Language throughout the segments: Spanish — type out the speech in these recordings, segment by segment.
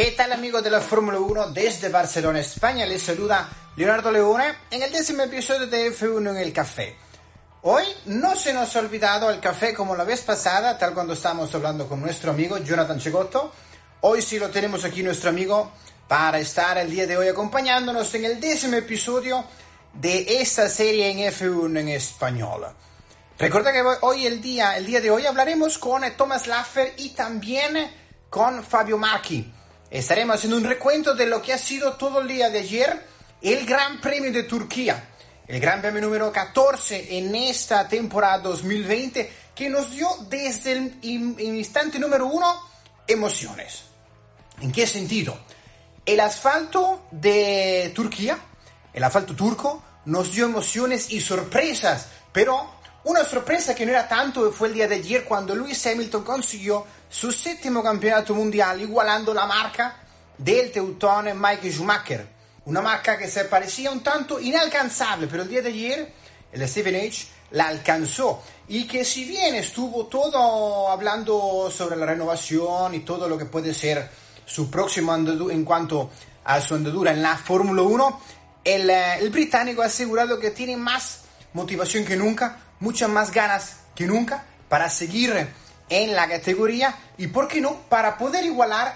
¿Qué tal amigos de la Fórmula 1 desde Barcelona, España? Les saluda Leonardo Leone en el décimo episodio de F1 en el café. Hoy no se nos ha olvidado el café como la vez pasada, tal cuando estábamos hablando con nuestro amigo Jonathan Chegotto. Hoy sí lo tenemos aquí nuestro amigo para estar el día de hoy acompañándonos en el décimo episodio de esta serie en F1 en español. Recuerda que hoy el día, el día de hoy hablaremos con Thomas Laffer y también con Fabio Macchi estaremos haciendo un recuento de lo que ha sido todo el día de ayer el Gran Premio de Turquía, el Gran Premio número 14 en esta temporada 2020 que nos dio desde el instante número uno emociones. ¿En qué sentido? El asfalto de Turquía, el asfalto turco, nos dio emociones y sorpresas, pero una sorpresa que no era tanto fue el día de ayer cuando Lewis Hamilton consiguió su séptimo campeonato mundial igualando la marca del teutón Mike Schumacher. Una marca que se parecía un tanto inalcanzable, pero el día de ayer el Stephen H la alcanzó y que si bien estuvo todo hablando sobre la renovación y todo lo que puede ser su próximo andadura en cuanto a su andadura en la Fórmula 1, el, eh, el británico ha asegurado que tiene más motivación que nunca muchas más ganas que nunca para seguir en la categoría y, ¿por qué no?, para poder igualar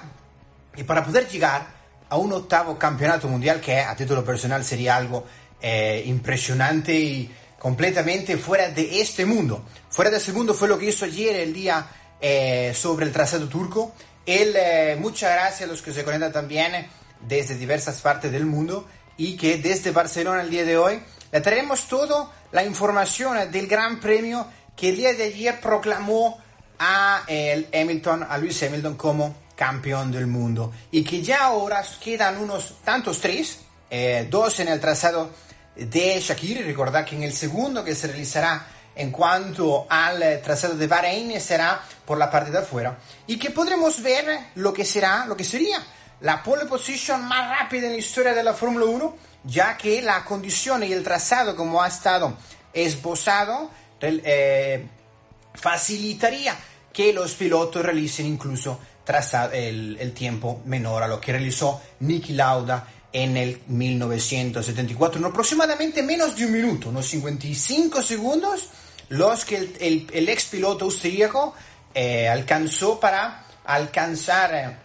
y para poder llegar a un octavo campeonato mundial que a título personal sería algo eh, impresionante y completamente fuera de este mundo. Fuera de este mundo fue lo que hizo ayer el día eh, sobre el trazado turco. Él, eh, muchas gracias a los que se conectan también desde diversas partes del mundo y que desde Barcelona el día de hoy le traemos todo la información del Gran Premio que el día de ayer proclamó a el Hamilton, a Luis Hamilton como campeón del mundo. Y que ya ahora quedan unos tantos tres, eh, dos en el trazado de Shakiri, recordad que en el segundo que se realizará en cuanto al trazado de Bahrein será por la parte de afuera. Y que podremos ver lo que será, lo que sería la pole position más rápida en la historia de la Fórmula 1 ya que la condición y el trazado como ha estado esbozado eh, facilitaría que los pilotos realicen incluso el, el, tiempo menor a lo que realizó Niki Lauda en el 1974, en aproximadamente menos de un minuto, unos 55 segundos, los que el, el, ex piloto austríaco eh, alcanzó para alcanzar eh,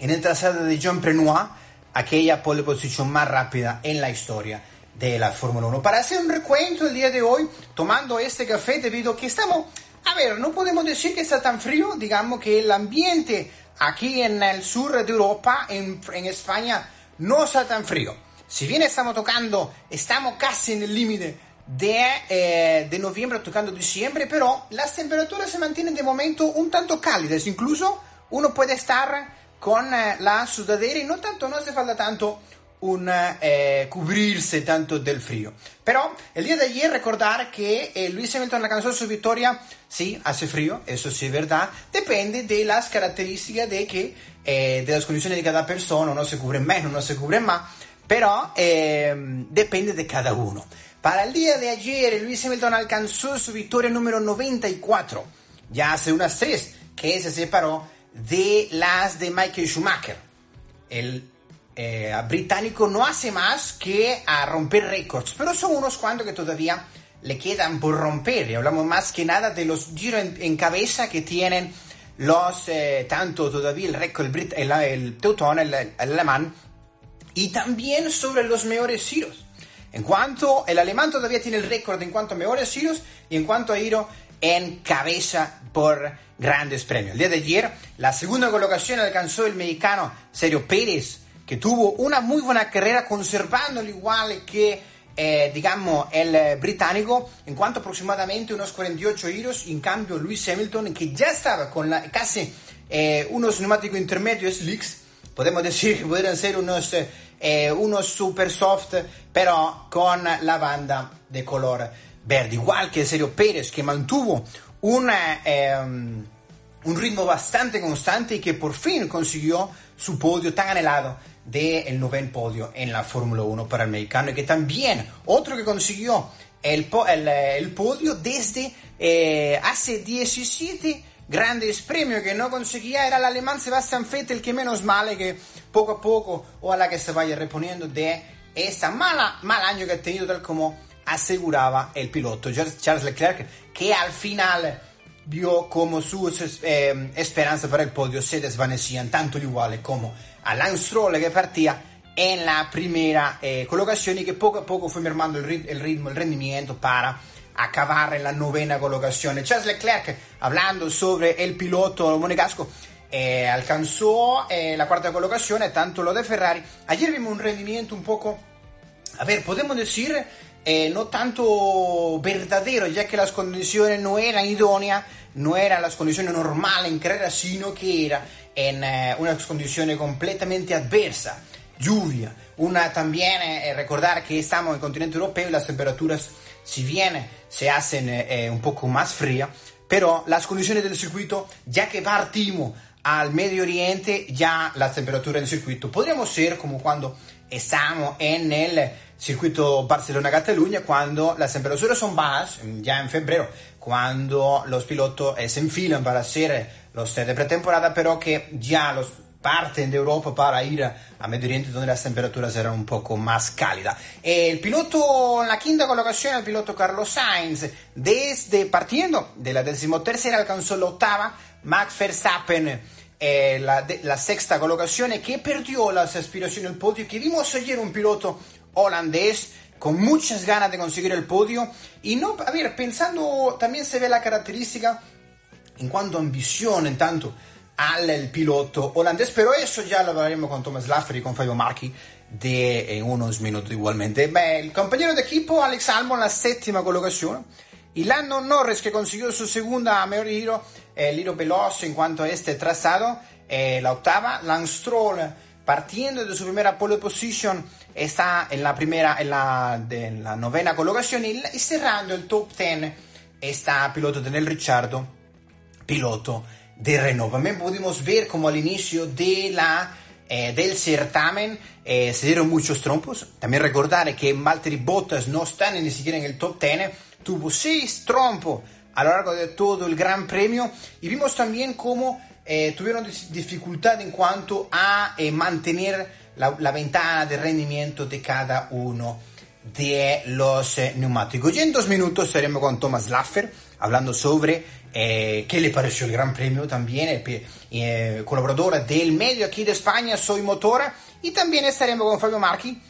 en el trazado de Jean Prenois aquella pole position más rápida en la historia de la Fórmula 1. Para hacer un recuento el día de hoy, tomando este café debido a que estamos, a ver, no podemos decir que está tan frío, digamos que el ambiente aquí en el sur de Europa, en, en España, no está tan frío. Si bien estamos tocando, estamos casi en el límite de, eh, de noviembre tocando diciembre, pero las temperaturas se mantienen de momento un tanto cálidas, incluso uno puede estar con eh, la sudadera y no tanto, no hace falta tanto un eh, cubrirse tanto del frío. Pero el día de ayer recordar que eh, Luis Hamilton alcanzó su victoria, sí, hace frío, eso sí es verdad, depende de las características de que, de las condiciones de cada persona, no se cubren menos, no se cubren más, pero depende de cada uno. Para el día de ayer, Luis Hamilton alcanzó su victoria número 94, ya hace unas tres que se separó de las de Michael Schumacher. El eh, británico no hace más que a romper récords, pero son unos cuantos que todavía le quedan por romper. Y hablamos más que nada de los giros en, cabeza que tienen los, eh, tanto todavía el récord, el, el, teutón, el, alemán, y también sobre los mejores giros. En cuanto el alemán todavía tiene el récord en cuanto a mejores giros y en cuanto a giro en cabeza por grandes premios. El día de ayer, la segunda colocación alcanzó el mexicano Sergio Pérez, que tuvo una muy buena carrera conservando el igual que, eh, digamos, el eh, británico, en cuanto aproximadamente unos 48 giros. En cambio, Luis Hamilton, que ya estaba con la, casi eh, unos neumáticos intermedios slicks, podemos decir que podrían ser unos, eh, unos super soft, pero con la banda de color verde, igual que Sergio Pérez, que mantuvo una, um, un ritmo bastante constante y que por fin consiguió su podio tan anhelado del de noveno podio en la Fórmula 1 para el mexicano y que también otro que consiguió el, el, el podio desde eh, hace 17 grandes premios que no conseguía era el alemán Sebastian Vettel que menos mal que poco a poco o a la que se vaya reponiendo de esta mala mal año que ha tenido tal como aseguraba el piloto Charles Leclerc que al final vio como sus eh, esperanzas para el podio se desvanecían tanto iguales como a Lance Stroll que partía en la primera eh, colocación y que poco a poco fue mermando el, rit el, ritmo, el rendimiento para acabar en la novena colocación. Charles Leclerc, hablando sobre el piloto monegasco, eh, alcanzó eh, la cuarta colocación, tanto lo de Ferrari. Ayer vimos un rendimiento un poco, a ver, podemos decir, eh, no tanto verdadero, ya que las condiciones no eran idóneas, no eran las condiciones normales en carrera, sino que era en eh, unas condiciones completamente adversas lluvia. Una también eh, recordar que estamos en el continente europeo y las temperaturas, si bien se hacen un poco más frías, pero las condiciones del circuito, ya que partimos al Medio Oriente, ya las temperaturas del circuito podríamos ser como cuando estamos en el circuito Barcelona-Cataluña, cuando las temperaturas son bajas, ya en febrero, cuando los pilotos eh, se enfilan para hacer los test de pretemporada, pero que ya los parten de Europa para ir a Medio Oriente donde las temperaturas eran un poco más cálidas. El piloto en la quinta colocación, el piloto Carlos Sainz, desde partiendo de decimotercera alcanzó la octava, Max Verstappen eh, la, la, sexta colocación que perdió las aspiraciones al podio, que vimos ayer un piloto holandés con muchas ganas de conseguir el podio. Y no, a ver, pensando, también se ve la característica en cuanto a ambición, en tanto al piloto holandés, pero eso ya lo hablaremos con Thomas Laffer y con Fabio Marchi de en unos minutos igualmente. Beh, el compañero de equipo Alex Albon la séptima colocación. Y Lando Norris que consiguió su segunda mejor giro, el giro veloz en cuanto a este trazado, eh, la octava, Lance Stroll partiendo de su primera pole position está en la primera, en la, de la novena colocación y, y cerrando el top 10 está piloto Daniel Ricciardo, piloto de Renault. También pudimos ver como al inicio de la, eh, del certamen eh, se dieron muchos trompos. También recordar que Valtteri Bottas no está ni siquiera en el top 10, tuvo seis trompos a lo largo de todo el Gran Premio y vimos también cómo eh, tuvieron dificultad en cuanto a eh, mantener la, la, ventana de rendimiento de cada uno de los eh, neumáticos. Y en dos minutos estaremos con Thomas Laffer hablando sobre eh, qué le pareció el Gran Premio también, eh, colaboradora del medio aquí de España, Soy Motora, y también estaremos con Fabio Marchi,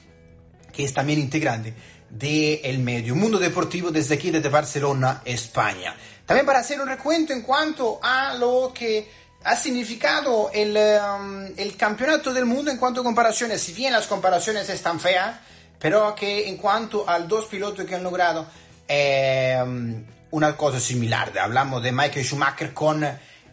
que es también integrante del medio Mundo Deportivo desde aquí, desde Barcelona, España. También para hacer un recuento en cuanto a lo que ha significado el, um, el campeonato del mundo en cuanto a comparaciones, si bien las comparaciones están feas, pero que en cuanto a dos pilotos que han logrado eh, una cosa similar. Hablamos de Michael Schumacher con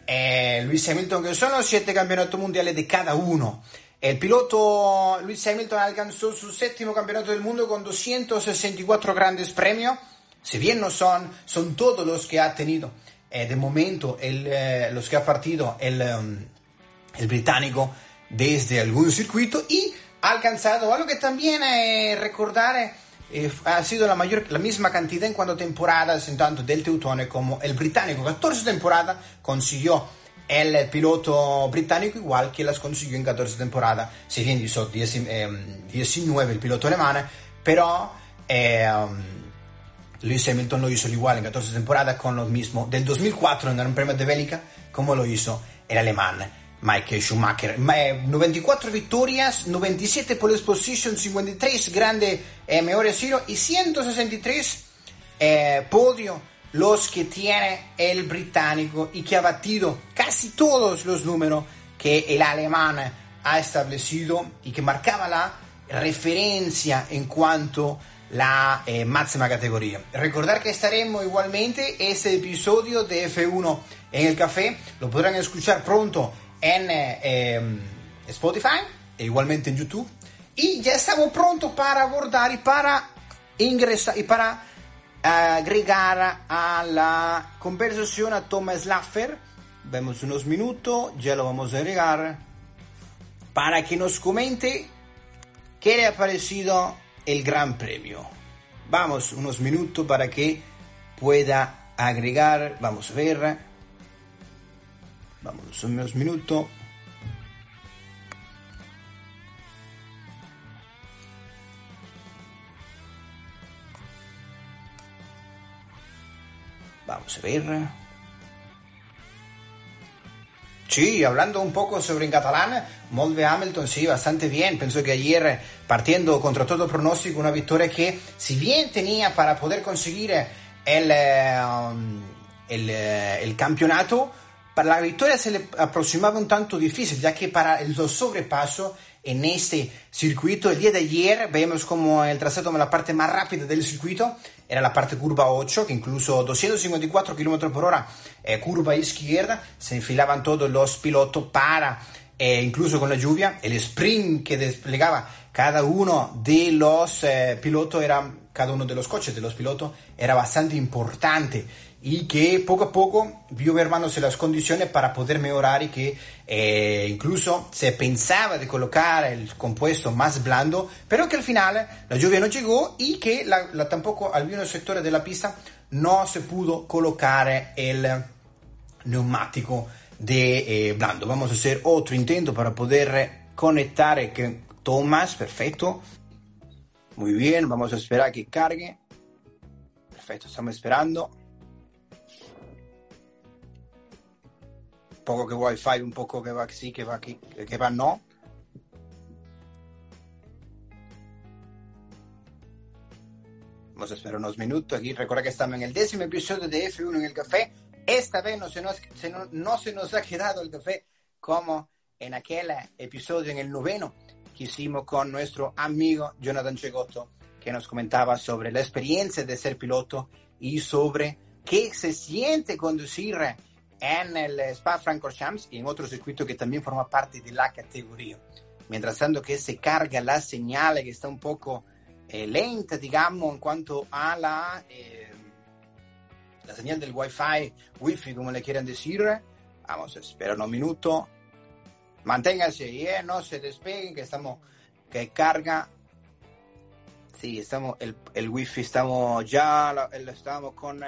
eh, Lewis Hamilton, que son los siete campeonatos mundiales de cada uno. El piloto Lewis Hamilton alcanzó su séptimo campeonato del mundo con 264 grandes premios. Si bien no son, son todos los que ha tenido eh, de momento el, eh, los que ha partido el, um, el británico desde algún circuito y ha alcanzado algo que también eh, recordar eh, ha sido la, mayor, la misma cantidad en cuanto a temporadas, en tanto del Teutone como el británico. 14 temporadas consiguió el piloto británico igual que las consiguió en 14 temporadas, si bien hizo 10, eh, 19 el piloto alemán, pero eh, Lewis Hamilton lo hizo igual en 14 temporadas con lo mismo del 2004 en Gran Premio de Bélgica como lo hizo el alemán. Michael Schumacher. 94 victorias, 97 pole position, 53 grandes eh, mejores giro y 163 eh, podio los que tiene el británico y que ha batido casi todos los números que el alemán ha establecido y que marcaba la referencia en cuanto la eh, máxima categoría. Recordar que estaremos igualmente ese episodio de F1 en el café, lo podrán escuchar pronto en eh, em, Spotify e igualmente en YouTube. Y ya estamos prontos para abordar y para ingresar y para agregar a la conversación a Thomas Laffer. Vemos unos minutos, ya lo vamos a agregar para que nos comente qué le ha parecido el Gran Premio. Vamos unos minutos para que pueda agregar, vamos a ver. Vamos unos minutos. Vamos a ver. Sí, hablando un poco sobre en catalán, Molde Hamilton, sí, bastante bien. Pienso que ayer, partiendo contra todo pronóstico, una victoria que, si bien tenía para poder conseguir el, eh, um, el, eh, el campeonato, para la victoria se le aproximaba un tanto difícil, ya que para el sobrepaso en este circuito, el día de ayer vemos como el trazado la parte más rápida del circuito era la parte curva 8, que incluso 254 km por hora, eh, curva izquierda, se enfilaban todos los pilotos para, eh, incluso con la lluvia, el sprint que desplegaba cada uno de los eh, pilotos era, cada uno de los coches de los pilotos era bastante importante y que poco a poco vio vermándose las condiciones para poder mejorar y que eh, incluso se pensaba de colocar el compuesto más blando, pero que al final la lluvia no llegó y que la, la, tampoco algunos sectores de la pista no se pudo colocar el neumático de eh, blando. Vamos a hacer otro intento para poder conectar que Tomás, perfecto. Muy bien, vamos a esperar que cargue. Perfecto, estamos esperando. Poco que wifi, un poco que va sí, que va aquí, que va no. Vamos a esperar unos minutos aquí. Recuerda que estamos en el décimo episodio de F1 en el café. Esta vez no se nos, se no, no se nos ha quedado el café como en aquel episodio, en el noveno, que hicimos con nuestro amigo Jonathan Chegotto, que nos comentaba sobre la experiencia de ser piloto y sobre qué se siente conducir en el Spa Francorchamps y en otro circuito que también forma parte de la categoría. Mientras tanto que se carga la señal que está un poco eh, lenta, digamos, en cuanto a la, eh, la señal del Wi-Fi, Wi-Fi, como le quieran decir. Vamos a esperar unos minutos. Manténganse ahí, eh, no se despeguen, que estamos, que carga. Sí, estamos, el, el Wi-Fi estamos ya, lo, estamos con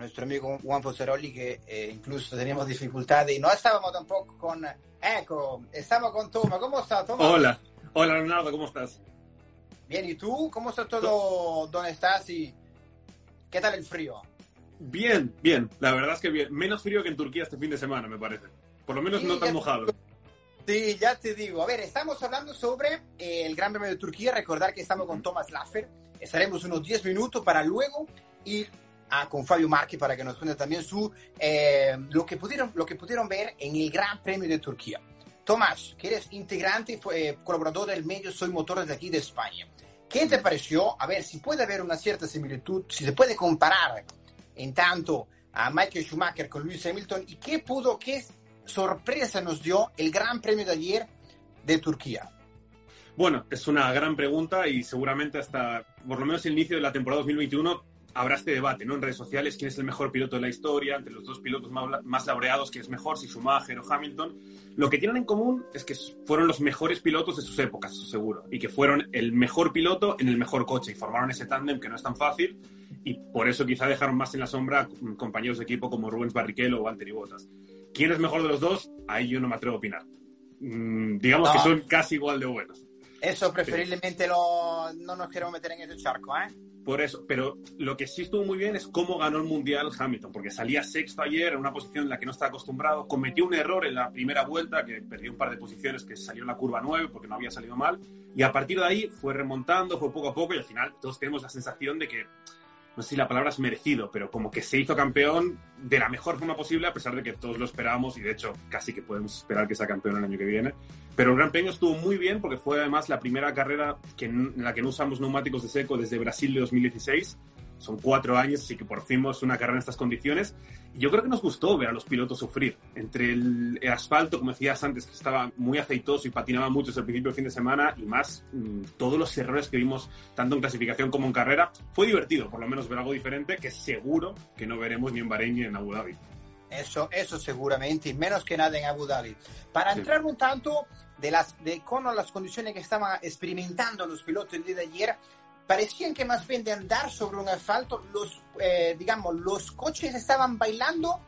nuestro amigo Juan Foseroli, que eh, incluso teníamos dificultades y no estábamos tampoco con Eco, estamos con Toma. ¿Cómo está Toma? Hola, hola Leonardo, ¿cómo estás? Bien, ¿y tú? ¿Cómo está todo? ¿Dónde estás? ¿Y qué tal el frío? Bien, bien, la verdad es que bien. Menos frío que en Turquía este fin de semana, me parece. Por lo menos sí, no tan mojado. Sí, ya te digo. A ver, estamos hablando sobre eh, el Gran Premio de Turquía. Recordar que estamos con Thomas Laffer. Estaremos unos 10 minutos para luego ir a, con Fabio Marchi para que nos cuente también su, eh, lo, que pudieron, lo que pudieron ver en el Gran Premio de Turquía. Tomás, que eres integrante y eh, colaborador del medio Soy Motores de aquí de España. ¿Qué te pareció? A ver, si puede haber una cierta similitud, si se puede comparar en tanto a Michael Schumacher con Lewis Hamilton y qué pudo, qué sorpresa nos dio el Gran Premio de ayer de Turquía. Bueno, es una gran pregunta y seguramente hasta por lo menos el inicio de la temporada 2021 habrá este debate ¿no? en redes sociales, quién es el mejor piloto de la historia, entre los dos pilotos más, más laureados, quién es mejor, si Schumacher o Hamilton. Lo que tienen en común es que fueron los mejores pilotos de sus épocas, eso seguro, y que fueron el mejor piloto en el mejor coche y formaron ese tándem que no es tan fácil y por eso quizá dejaron más en la sombra compañeros de equipo como Rubens Barrichello o Valtteri Bottas. ¿Quién es mejor de los dos? Ahí yo no me atrevo a opinar. Mm, digamos no. que son casi igual de buenos. Eso preferiblemente lo, no nos queremos meter en ese charco, ¿eh? Por eso, pero lo que sí estuvo muy bien es cómo ganó el Mundial Hamilton, porque salía sexto ayer en una posición en la que no está acostumbrado, cometió un error en la primera vuelta, que perdió un par de posiciones, que salió en la curva 9 porque no había salido mal, y a partir de ahí fue remontando, fue poco a poco, y al final todos tenemos la sensación de que no sé si la palabra es merecido, pero como que se hizo campeón de la mejor forma posible, a pesar de que todos lo esperábamos y de hecho casi que podemos esperar que sea campeón el año que viene. Pero el Gran Premio estuvo muy bien porque fue además la primera carrera que, en la que no usamos neumáticos de seco desde Brasil de 2016 son cuatro años, así que por fin hemos una carrera en estas condiciones. Y yo creo que nos gustó ver a los pilotos sufrir. Entre el, asfalto, como decías antes, que estaba muy aceitoso y patinaba mucho desde el principio del fin de semana, y más mm, todos los errores que vimos tanto en clasificación como en carrera, fue divertido, por lo menos ver algo diferente, que seguro que no veremos ni en Bahrein ni en Abu Dhabi. Eso, eso seguramente, y menos que nada en Abu Dhabi. Para entrar un tanto de las, de, con las condiciones que estaban experimentando los pilotos el día de ayer, parecían que más bien de andar sobre un asfalto, los, eh, digamos, los coches estaban bailando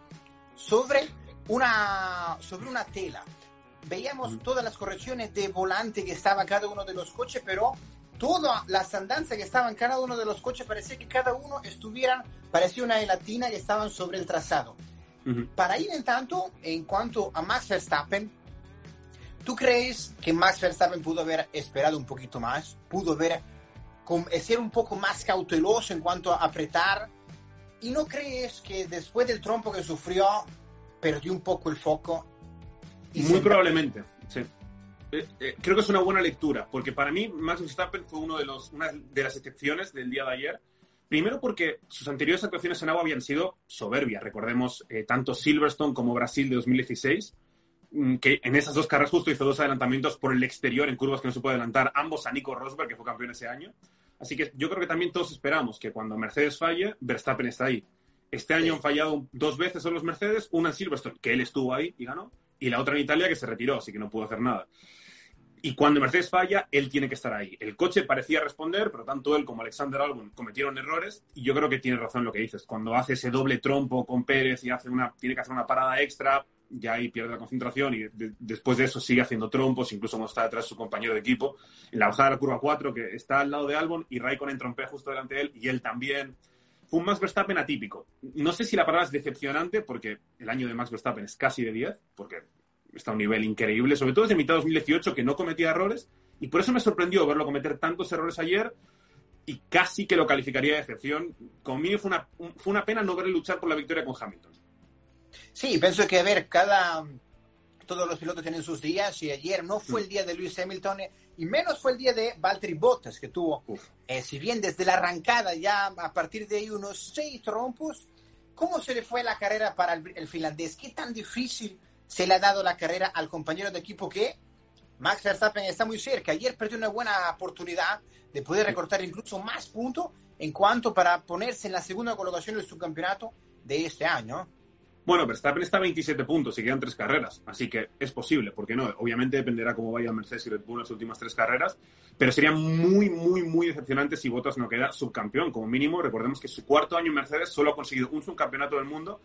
sobre una, sobre una tela. Veíamos todas las correcciones de volante que estaba cada uno de los coches, pero toda la andanzas que estaban cada uno de los coches parecía que cada uno estuvieran, parecía una gelatina que estaban sobre el trazado. Para ir en tanto, en cuanto a Max Verstappen, ¿tú crees que Max Verstappen pudo haber esperado un poquito más? ¿Pudo haber ser un poco más cauteloso en cuanto a apretar. ¿Y no crees que después del trompo que sufrió, perdió un poco el foco? Y Muy probablemente, sí. Eh, eh, creo que es una buena lectura, porque para mí Max Verstappen fue uno de los, una de las excepciones del día de ayer. Primero porque sus anteriores actuaciones en agua habían sido soberbias. Recordemos eh, tanto Silverstone como Brasil de 2016, mm, que en esas dos carreras justo hizo dos adelantamientos por el exterior en curvas que no se puede adelantar, ambos a Nico Rosberg, que fue campeón ese año. Así que yo creo que también todos esperamos que cuando Mercedes falle, Verstappen está ahí. Este año han fallado dos veces en los Mercedes, una en Silverstone, que él estuvo ahí y ganó, y la otra en Italia, que se retiró, así que no pudo hacer nada. Y cuando Mercedes falla, él tiene que estar ahí. El coche parecía responder, pero tanto él como Alexander Albon cometieron errores, y yo creo que tiene razón lo que dices. Cuando hace ese doble trompo con Pérez y hace una, tiene que hacer una parada extra, ya ahí pierde la concentración y después de eso sigue haciendo trompos, incluso cuando está detrás de su compañero de equipo. En la bajada de la curva 4, que está al lado de Albon y Raikkonen trompea justo delante de él y él también. Fue un Max Verstappen atípico. No sé si la palabra es decepcionante, porque el año de Max Verstappen es casi de 10, porque está a un nivel increíble, sobre todo desde mitad de 2018, que no cometía errores, y por eso me sorprendió verlo cometer tantos errores ayer y casi que lo calificaría de excepción. Conmigo fue una, fue una pena no verle luchar por la victoria con Hamilton. Sí, pienso que, a ver, cada... Todos los pilotos tienen sus días y ayer no fue el día de Lewis Hamilton y menos fue el día de Valtteri Bottas, que tuvo, eh, si bien desde la arrancada ya a partir de ahí unos seis trompos, ¿cómo se le fue la carrera para el, finlandés? ¿Qué tan difícil se le ha dado la carrera al compañero de equipo que Max Verstappen está muy cerca? Ayer perdió una buena oportunidad de poder recortar incluso más puntos en cuanto para ponerse en la segunda colocación del subcampeonato de este año. Bueno, Verstappen está a 27 puntos y quedan tres carreras, así que es posible, porque no? Obviamente dependerá cómo vaya Mercedes y Red Bull en las últimas tres carreras, pero sería muy, muy, muy decepcionante si Bottas no queda subcampeón, como mínimo. Recordemos que su cuarto año en Mercedes solo ha conseguido un subcampeonato del mundo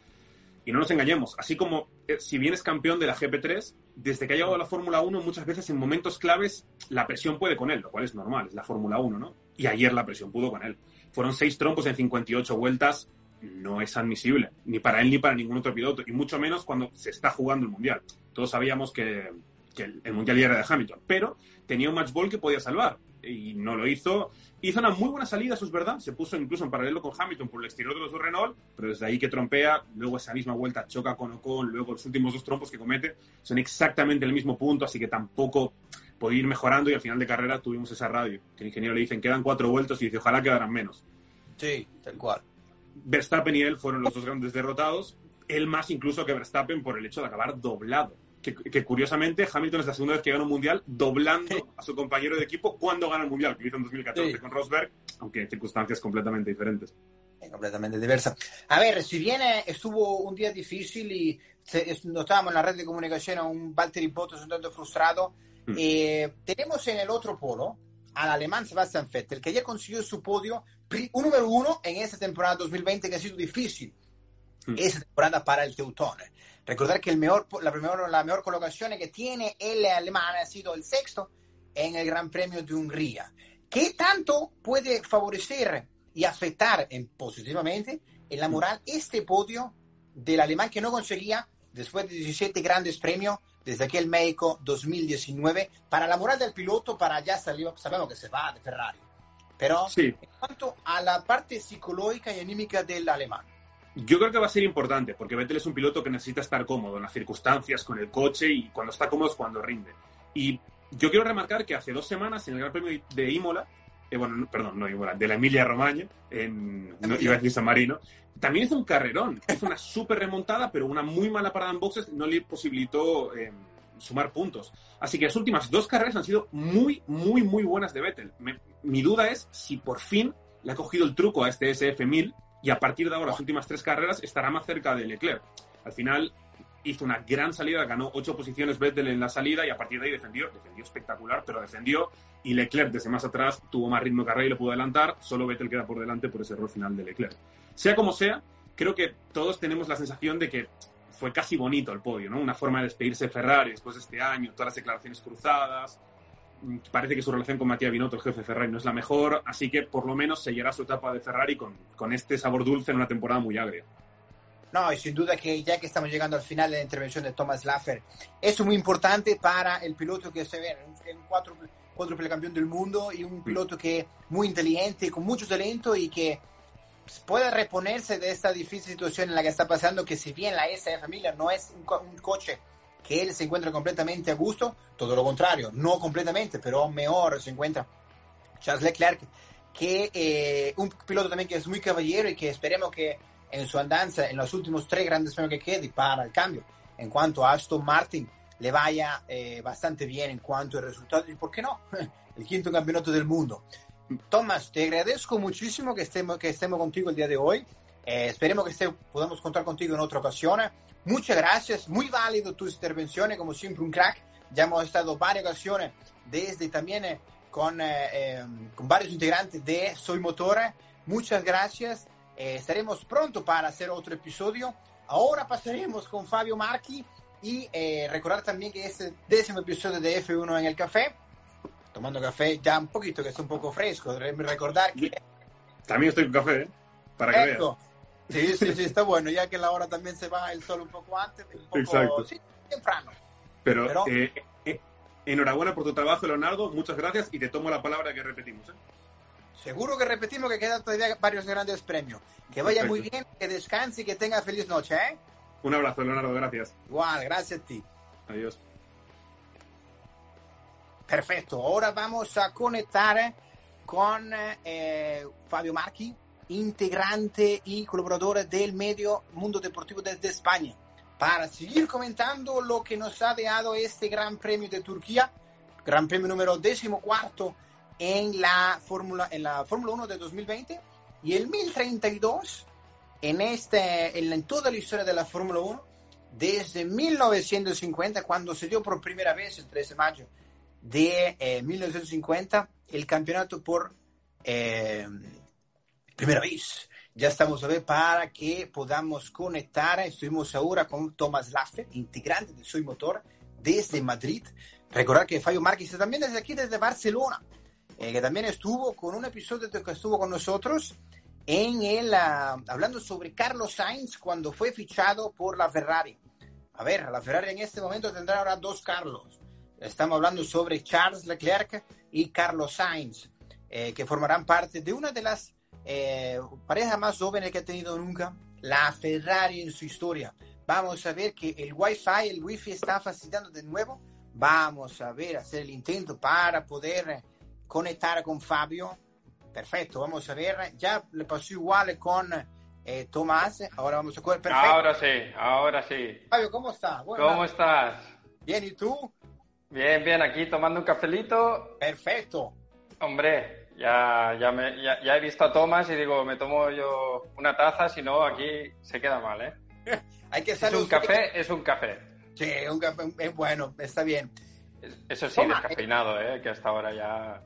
y no nos engañemos, así como eh, si bien es campeón de la GP3, desde que ha llegado a la Fórmula 1, muchas veces en momentos claves la presión puede con él, lo cual es normal, es la Fórmula 1, ¿no? Y ayer la presión pudo con él. Fueron seis trompos en 58 vueltas, no es admisible, ni para él ni para ningún otro piloto, y mucho menos cuando se está jugando el Mundial. Todos sabíamos que, el, Mundial ya era de Hamilton, pero tenía un match ball que podía salvar, y no lo hizo. Hizo una muy buena salida, eso es verdad, se puso incluso en paralelo con Hamilton por el exterior de los dos Renault, pero desde ahí que trompea, luego esa misma vuelta choca con Ocon, luego los últimos dos trompos que comete son exactamente el mismo punto, así que tampoco podía ir mejorando y al final de carrera tuvimos esa radio, que el ingeniero le dicen quedan cuatro vueltos y dice ojalá quedaran menos. Sí, tal cual. Verstappen y él fueron los dos grandes derrotados, él más incluso que Verstappen por el hecho de acabar doblado. Que, curiosamente Hamilton es la segunda vez que gana un mundial doblando a su compañero de equipo cuando gana el mundial, que hizo en 2014 con Rosberg, aunque en circunstancias completamente diferentes. Completamente diversa. A ver, si bien estuvo un día difícil y notábamos en la red de comunicación a un Valtteri Bottas un tanto frustrado, mm. eh, tenemos en el otro polo al alemán Sebastian Vettel, que ya consiguió su podio número uno en esta temporada 2020 que ha sido difícil. Mm. Esa temporada para el Teutone. Recordar que el mejor, la, primera, la mejor colocación que tiene el alemán ha sido el sexto en el Gran Premio de Hungría. ¿Qué tanto puede favorecer y afectar en, positivamente en la moral este podio del alemán que no conseguía después de 17 grandes premios desde aquel México 2019 para la moral del piloto para ya salir, sabemos que se va de Ferrari? Pero Sí. en cuanto a la parte psicológica y anímica del alemán, Yo creo que va a ser importante, porque Vettel es un piloto que necesita estar cómodo en las circunstancias, con el coche, y cuando está cómodo es cuando rinde. Y yo quiero remarcar que hace dos semanas, en el Gran Premio de Imola, eh, bueno, no- perdón, no Imola, de la Emilia Romagna, en, no, iba a decir San Marino, también hizo un carrerón. Hizo una súper remontada, pero una muy mala parada en boxes no le posibilitó eh, sumar puntos. Así que las últimas dos carreras han sido muy, muy, muy buenas de Vettel. Mi duda es si por fin le ha cogido el truco a este SF1000 y a partir de ahora, las últimas tres carreras, estará más cerca de Leclerc. Al final hizo una gran salida, ganó ocho posiciones Vettel en la salida y a partir de ahí defendió, defendió espectacular, pero defendió y Leclerc desde más atrás tuvo más ritmo de carrera y le pudo adelantar, solo Vettel queda por delante por ese error final de Leclerc. Sea como sea, creo que todos tenemos la sensación de que fue casi bonito el podio, ¿no? Una forma de despedirse de Ferrari después de este año, todas las declaraciones cruzadas. Mm, Parece que su relación con Matías Binotto, el jefe de Ferrari, no es la mejor, así que por lo menos sellará su etapa de Ferrari con, con este sabor dulce en una temporada muy agria. No, y sin duda que ya que estamos llegando al final de la intervención de Thomas Laffer, es muy importante para el piloto que se ve, un cuatro, cuádruple campeón del mundo y un piloto que muy inteligente, con mucho talento y que pueda reponerse de esta difícil situación en la que está pasando, que si bien la SF Miller no es un coche que él se encuentra completamente a gusto, todo lo contrario, no completamente, pero mejor se encuentra Charles Leclerc, que eh, un piloto también que es muy caballero y que esperemos que en su andanza en los últimos tres grandes premios que quede para el cambio. En cuanto a Aston Martin, le vaya eh, bastante bien en cuanto a resultados y, ¿por qué no? El quinto campeonato del mundo. Tomás, te agradezco muchísimo que estemos, que estemos contigo el día de hoy. Eh, esperemos que este, podamos contar contigo en otra ocasión. Muchas gracias, muy válido tus intervenciones, como siempre un crack. Ya hemos estado varias ocasiones desde también eh, con, eh, con varios integrantes de Soy Motor. Muchas gracias. Eh, estaremos pronto para hacer otro episodio. Ahora pasaremos con Fabio Marchi y eh, recordar también que este décimo episodio de F1 en el café, tomando café ya un poquito que está un poco fresco, recordar que... También estoy con café, ¿eh? Para que Eco. Sí, sí, sí, está bueno, ya que la hora también se va el sol un poco antes, un poco Exacto. Sí, temprano. Pero, Pero- eh, eh, enhorabuena por tu trabajo, Leonardo. Muchas gracias y te tomo la palabra que repetimos. ¿eh? Seguro que repetimos que quedan todavía varios grandes premios. Que vaya Perfecto. muy bien, que descanse y que tenga feliz noche, ¿eh? Un abrazo, Leonardo. Gracias. Igual, gracias a ti. Adiós. Perfecto, ahora vamos a conectar con eh, Fabio Marchi, integrante y colaborador del medio Mundo Deportivo desde España, para seguir comentando lo que nos ha dado este Gran Premio de Turquía, Gran Premio número decimocuarto en la Fórmula en la Fórmula 1 de 2020 y el 1032 en este en, en toda la historia de la Fórmula 1 desde 1950 cuando se dio por primera vez el 13 de mayo de eh, 1950 el campeonato por eh, primera vez. Ya estamos a ver para que podamos conectar. Estuvimos ahora con Thomas Laffer, integrante de Soy Motor desde Madrid. Recordar que Fabio Márquez también desde aquí, desde Barcelona, eh, que también estuvo con un episodio que estuvo con nosotros en el, uh, hablando sobre Carlos Sainz cuando fue fichado por la Ferrari. A ver, la Ferrari en este momento tendrá ahora dos Carlos. Estamos hablando sobre Charles Leclerc y Carlos Sainz, eh, que formarán parte de una de las eh, parejas más jóvenes que ha tenido nunca la Ferrari en su historia. Vamos a ver que el Wi-Fi, el Wi-Fi está facilitando de nuevo. Vamos a ver, hacer el intento para poder conectar con Fabio. Perfecto, vamos a ver. Ya le pasó igual con eh, Tomás. Ahora vamos a coger. Perfecto. Ahora sí, ahora sí. Fabio, ¿cómo está? Bueno, ¿Cómo estás? Bien, ¿y tú? Bien, bien, aquí tomando un cafelito. Perfecto. Hombre, ya, ya, me, ya, ya he visto a Tomás y digo, me tomo yo una taza, si no, aquí se queda mal, ¿eh? Hay que Es estar un café, es un café. Sí, un café, es bueno, está bien. Eso sí, Toma, descafeinado, ¿eh? Que hasta ahora ya...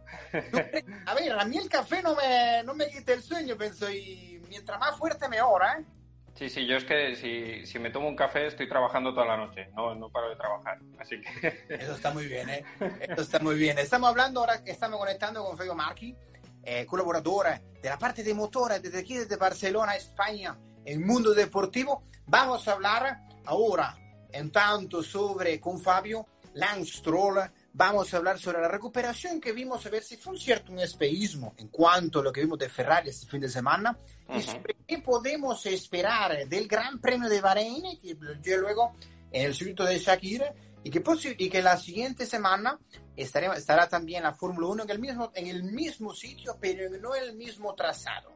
A ver, a mí el café no me, no me quita el sueño, pienso, y mientras más fuerte mejor, ¿eh? Sí, sí, yo es que si, si me tomo un café estoy trabajando toda la noche, no, no paro de trabajar, así que... Eso está muy bien, ¿eh? Eso está muy bien. Estamos hablando ahora estamos conectando con Fabio Marchi, eh, colaborador de la parte de motores desde aquí, desde Barcelona, España, en Mundo Deportivo. Vamos a hablar ahora, en tanto, sobre con Fabio, Lance Stroll, vamos a hablar sobre la recuperación que vimos, a ver si fue un cierto un espeísmo en cuanto a lo que vimos de Ferrari este fin de semana y sobre qué podemos esperar del Gran Premio de Bahrein, que luego en el circuito de Shakira, y que, y que la siguiente semana estará, estará también la Fórmula 1 en el, mismo, en el mismo sitio, pero no en el mismo trazado.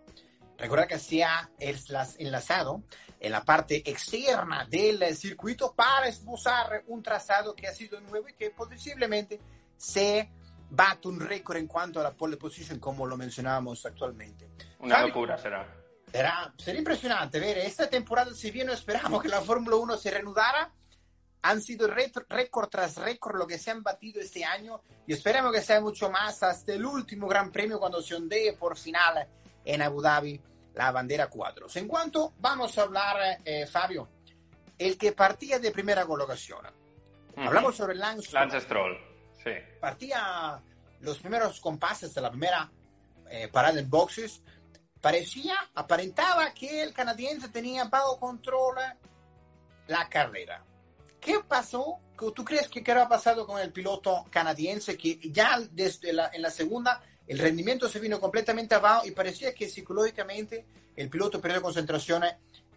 Recuerda que se ha enlazado en la parte externa del circuito para esbozar un trazado que ha sido nuevo y que posiblemente se bate un récord en cuanto a la pole position, como lo mencionábamos actualmente. Una locura será. Será, será impresionante ver esta temporada, si bien no esperamos que la Fórmula 1 se reanudara, han sido récord tras récord lo que se han batido este año y esperamos que sea mucho más hasta el último Gran Premio cuando se ondee por final en Abu Dhabi la bandera 4. En cuanto vamos a hablar, eh, Fabio, el que partía de primera colocación. Hablamos sobre Lance, Lance Stroll. Sí. Partía los primeros compases de la primera eh, parada en boxes. Parecía, aparentaba que el canadiense tenía bajo control la carrera. ¿Qué pasó? ¿Tú crees que qué ha pasado con el piloto canadiense que ya desde la, en la segunda el rendimiento se vino completamente abajo y parecía que psicológicamente el piloto perdió concentración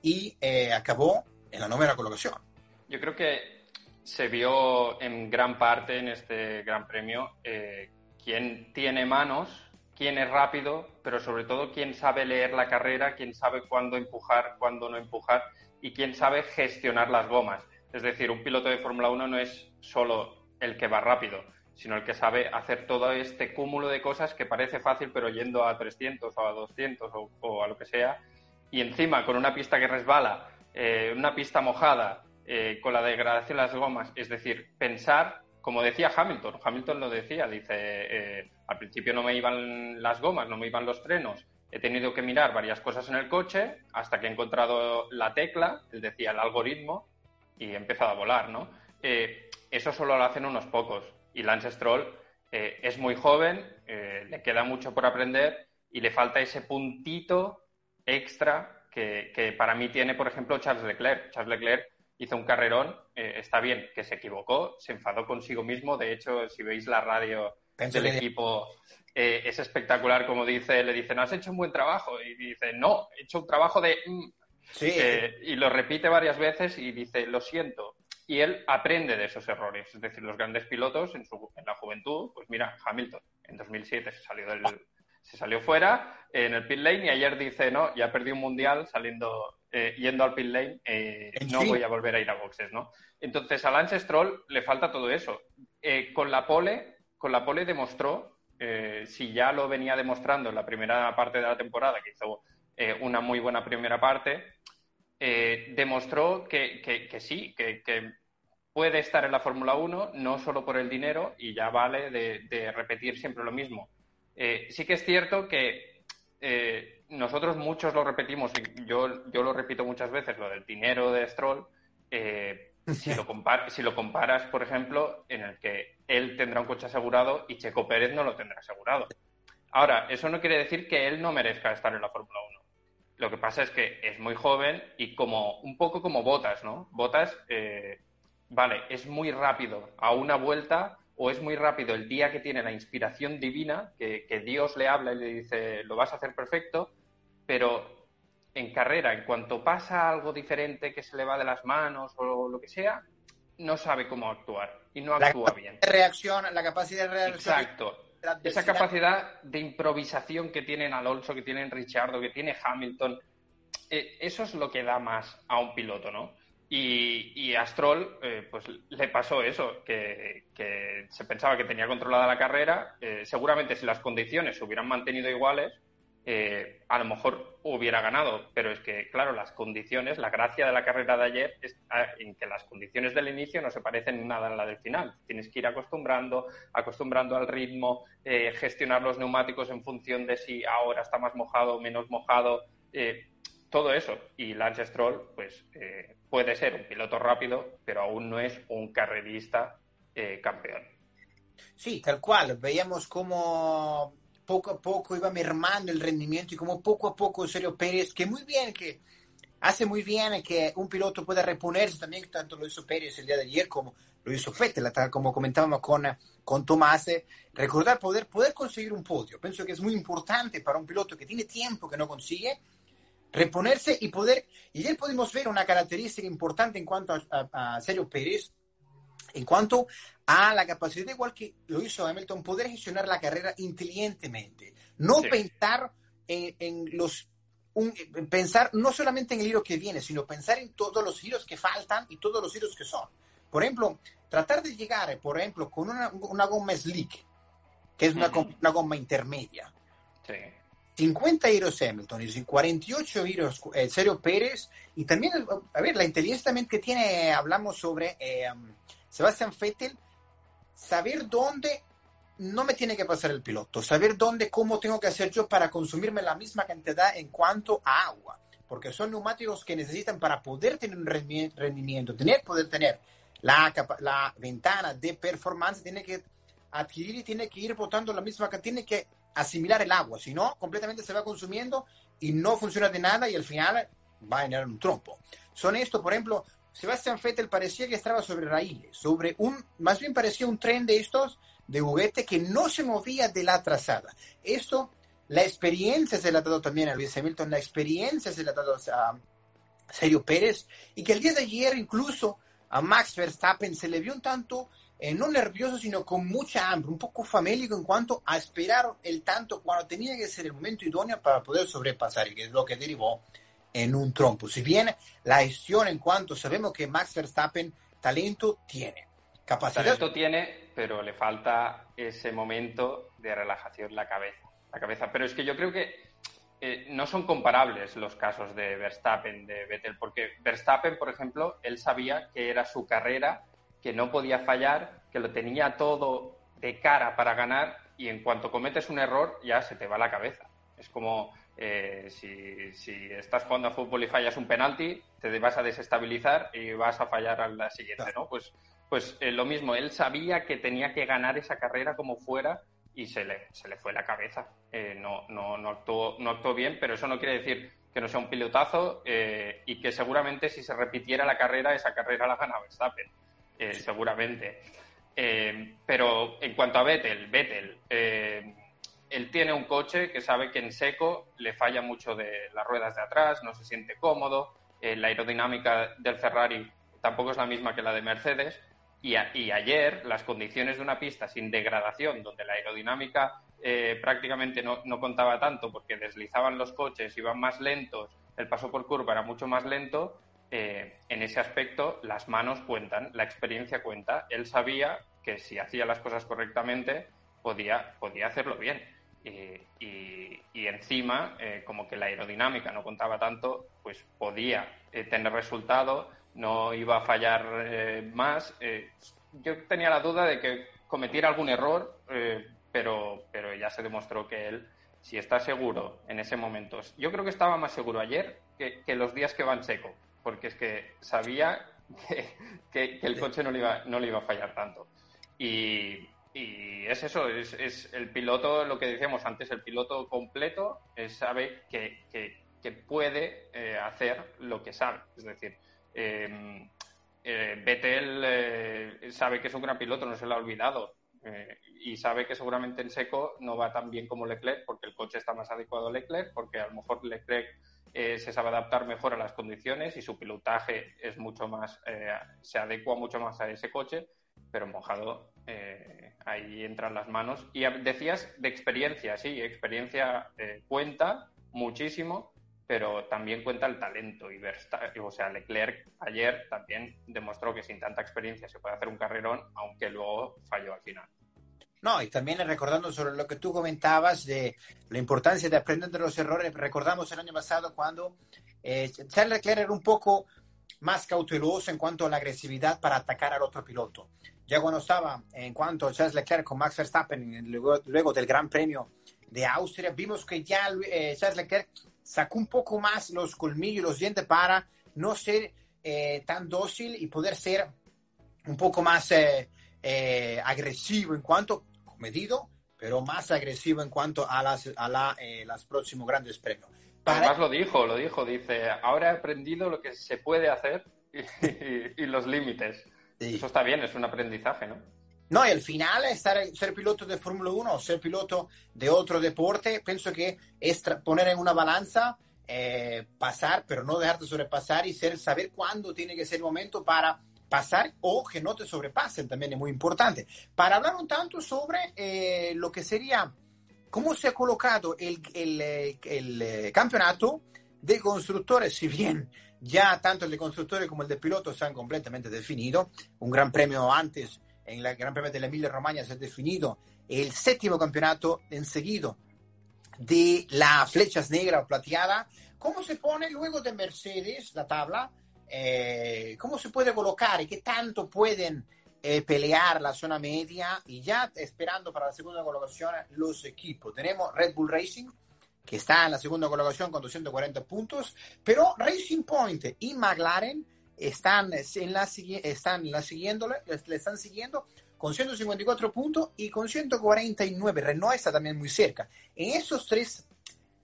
y eh, acabó en la novena colocación. Yo creo que se vio en gran parte en este Gran Premio eh, quién tiene manos, quién es rápido, pero sobre todo quién sabe leer la carrera, quién sabe cuándo empujar, cuándo no empujar y quién sabe gestionar las gomas. Es decir, un piloto de Fórmula 1 no es solo el que va rápido, sino el que sabe hacer todo este cúmulo de cosas que parece fácil, pero yendo a 300 o a 200 o, a lo que sea, y encima con una pista que resbala, eh, una pista mojada, eh, con la degradación de las gomas, es decir, pensar, como decía Hamilton, Hamilton lo decía, dice, eh, al principio no me iban las gomas, no me iban los frenos, he tenido que mirar varias cosas en el coche hasta que he encontrado la tecla, él decía el algoritmo, y he empezado a volar, ¿no? eso solo lo hacen unos pocos y Lance Stroll eh, es muy joven, eh, le queda mucho por aprender y le falta ese puntito extra que, para mí tiene, por ejemplo, Charles Leclerc. Charles Leclerc hizo un carrerón, eh, está bien, que se equivocó, se enfadó consigo mismo. De hecho, si veis la radio del equipo, es espectacular como dice, le dice, no has hecho un buen trabajo. Y dice, no, he hecho un trabajo de... Mm". Sí. y lo repite varias veces y dice, lo siento, y él aprende de esos errores. Es decir, los grandes pilotos en, su, en la juventud, pues mira, Hamilton en 2007 se salió, del, se salió fuera en el pit lane y ayer dice, no, ya perdí un mundial saliendo, eh, yendo al pit lane, eh, no voy a volver a ir a boxes, ¿no? Entonces a Lance Stroll le falta todo eso. Eh, con la pole, con la pole demostró, si ya lo venía demostrando en la primera parte de la temporada, que hizo una muy buena primera parte, eh, demostró que, que, sí, que, puede estar en la Fórmula 1, no solo por el dinero, y ya vale de, repetir siempre lo mismo. Eh, sí que es cierto que eh, nosotros muchos lo repetimos, y yo, yo lo repito muchas veces, lo del dinero de Stroll, si, lo si lo comparas, por ejemplo, en el que él tendrá un coche asegurado y Checo Pérez no lo tendrá asegurado. Ahora, eso no quiere decir que él no merezca estar en la Fórmula 1. Lo que pasa es que es muy joven y como un poco como Botas, ¿no? Botas, eh, vale, es muy rápido a una vuelta o es muy rápido el día que tiene la inspiración divina, que, Dios le habla y le dice, lo vas a hacer perfecto, pero en carrera, en cuanto pasa algo diferente que se le va de las manos o lo que sea, no sabe cómo actuar y no actúa bien. Reacción, la capacidad de reacción. Exacto esa capacidad de improvisación que tienen Alonso, que tienen Richardo, que tiene Hamilton, eh, eso es lo que da más a un piloto, ¿no? Y, a Stroll, eh, pues le pasó eso, que, se pensaba que tenía controlada la carrera. Eh, seguramente si las condiciones se hubieran mantenido iguales, eh, a lo mejor hubiera ganado, pero es que, claro, las condiciones, la gracia de la carrera de ayer es ah, en que las condiciones del inicio no se parecen nada a la del final. Tienes que ir acostumbrando, acostumbrando al ritmo, eh, gestionar los neumáticos en función de si ahora está más mojado o menos mojado, eh, todo eso. Y Lance Stroll, pues, puede ser un piloto rápido, pero aún no es un carrerista campeón. Sí, tal cual. Veíamos cómo poco a poco iba mermando el rendimiento y como poco a poco Sergio Pérez, que muy bien que hace muy bien que un piloto pueda reponerse también, tanto lo hizo Pérez el día de ayer como lo hizo Vettel, como comentábamos con, con Tomás, recordar poder, poder conseguir un podio. Pienso que es muy importante para un piloto que tiene tiempo que no consigue reponerse y poder, y ayer pudimos ver una característica importante en cuanto a, Sergio Pérez, en cuanto a la capacidad, igual que lo hizo Hamilton, poder gestionar la carrera inteligentemente, no pensar en, en los pensar no solamente en el giro que viene, sino pensar en todos los giros que faltan y todos los giros que son. Por ejemplo, tratar de llegar, por ejemplo, con una, una goma slick, que es una, una goma intermedia. Sí. 50 giros Hamilton y 48 giros eh, Sergio Pérez. Y también, a ver, la inteligencia también que tiene, hablamos sobre eh, Sebastián Vettel, saber dónde no me tiene que pasar el piloto, saber dónde, cómo tengo que hacer yo para consumirme la misma cantidad en cuanto a agua, porque son neumáticos que necesitan para poder tener un rendimiento, tener, poder tener la, la ventana de performance, tiene que adquirir y tiene que ir botando la misma cantidad, tiene que asimilar el agua, si no, completamente se va consumiendo y no funciona de nada y al final va a generar un trompo. Son esto, por ejemplo, Sebastián Vettel parecía que estaba sobre raíles, sobre un, más bien parecía un tren de estos de juguete que no se movía de la trazada. Esto, la experiencia se la ha dado también a Luis Hamilton, la experiencia se la ha dado a Sergio Pérez, y que el día de ayer incluso a Max Verstappen se le vio un tanto, eh, no nervioso, sino con mucha hambre, un poco famélico en cuanto a esperar el tanto cuando tenía que ser el momento idóneo para poder sobrepasar, y que es lo que derivó en un trompo. Si bien la gestión en cuanto sabemos que Max Verstappen talento tiene, capacidad... Talento tiene, pero le falta ese momento de relajación la cabeza. La cabeza. Pero es que yo creo que eh, no son comparables los casos de Verstappen, de Vettel, porque Verstappen, por ejemplo, él sabía que era su carrera, que no podía fallar, que lo tenía todo de cara para ganar y en cuanto cometes un error ya se te va la cabeza. Es como eh, si, si, estás jugando a fútbol y fallas un penalti, te vas a desestabilizar y vas a fallar a la siguiente, ¿no? Pues pues eh, lo mismo, él sabía que tenía que ganar esa carrera como fuera y se le, se le fue la cabeza. Eh, no, no, no, actuó, no actuó bien, pero eso no quiere decir que no sea un pilotazo eh, y que seguramente si se repitiera la carrera, esa carrera la gana Verstappen, seguramente. pero en cuanto a Vettel, Vettel, él tiene un coche que sabe que en seco le falla mucho de las ruedas de atrás, no se siente cómodo, la aerodinámica del Ferrari tampoco es la misma que la de Mercedes, y, ayer las condiciones de una pista sin degradación, donde la aerodinámica eh, prácticamente no, contaba tanto porque deslizaban los coches, iban más lentos, el paso por curva era mucho más lento, eh, en ese aspecto las manos cuentan, la experiencia cuenta. Él sabía que si hacía las cosas correctamente podía, podía hacerlo bien. Y, encima, eh, como que la aerodinámica no contaba tanto, pues podía tener resultado no iba a fallar eh, más. Eh, yo tenía la duda de que cometiera algún error, eh, pero, pero ya se demostró que él, si está seguro en ese momento, yo creo que estaba más seguro ayer que, los días que van seco, porque es que sabía que, el coche no le, iba, no le iba a fallar tanto. Y, es eso, es, el piloto, lo que decíamos antes, el piloto completo sabe que, que puede hacer lo que sabe. Es decir, eh, eh, Vettel eh, sabe que es un gran piloto, no se lo ha olvidado. Eh, y sabe que seguramente en seco no va tan bien como Leclerc porque el coche está más adecuado a Leclerc, porque a lo mejor Leclerc se sabe adaptar mejor a las condiciones y su pilotaje es mucho más, se adecua mucho más a ese coche, pero mojado ahí entran las manos. Y decías de experiencia, sí, experiencia cuenta muchísimo, pero también cuenta el talento. Y o sea, Leclerc ayer también demostró que sin tanta experiencia se puede hacer un carrerón, aunque luego falló al final. No, y también recordando sobre lo que tú comentabas de la importancia de aprender de los errores, recordamos el año pasado cuando eh, Charles Leclerc era un poco más cauteloso en cuanto a la agresividad para atacar al otro piloto. Ya cuando estaba en cuanto a Charles Leclerc con Max Verstappen, luego, luego del Gran Premio de Austria, vimos que ya eh, Charles Leclerc sacó un poco más los colmillos, los dientes para no ser eh, tan dócil y poder ser un poco más eh, eh, agresivo en cuanto, comedido, pero más agresivo en cuanto a las, a la, las próximos grandes premios. Además lo dijo, lo dijo, dice, ahora he aprendido lo que se puede hacer y, los límites. Eso está bien, es un aprendizaje, ¿no? No, y al final estar, ser piloto de Fórmula 1 o ser piloto de otro deporte, pienso que es poner en una balanza, eh, pasar, pero no dejarte sobrepasar y ser, saber cuándo tiene que ser el momento para pasar o que no te sobrepasen, también es muy importante. Para hablar un tanto sobre eh, lo que sería, cómo se ha colocado el, el, eh, el, campeonato de constructores, si bien ya tanto el de constructores como el de pilotos se han completamente definido, un gran premio antes en la Gran Premio de la Emilia Romagna se ha definido el séptimo campeonato en seguido de la flechas negra o plateada. ¿Cómo se pone luego de Mercedes la tabla? Eh, ¿Cómo se puede colocar y qué tanto pueden eh, pelear la zona media? Y ya esperando para la segunda colocación los equipos. Tenemos Red Bull Racing, que está en la segunda colocación con 240 puntos, pero Racing Point y McLaren están, en la, están la siguiendo, le están siguiendo con 154 puntos y con 149. Renault está también muy cerca. En esos tres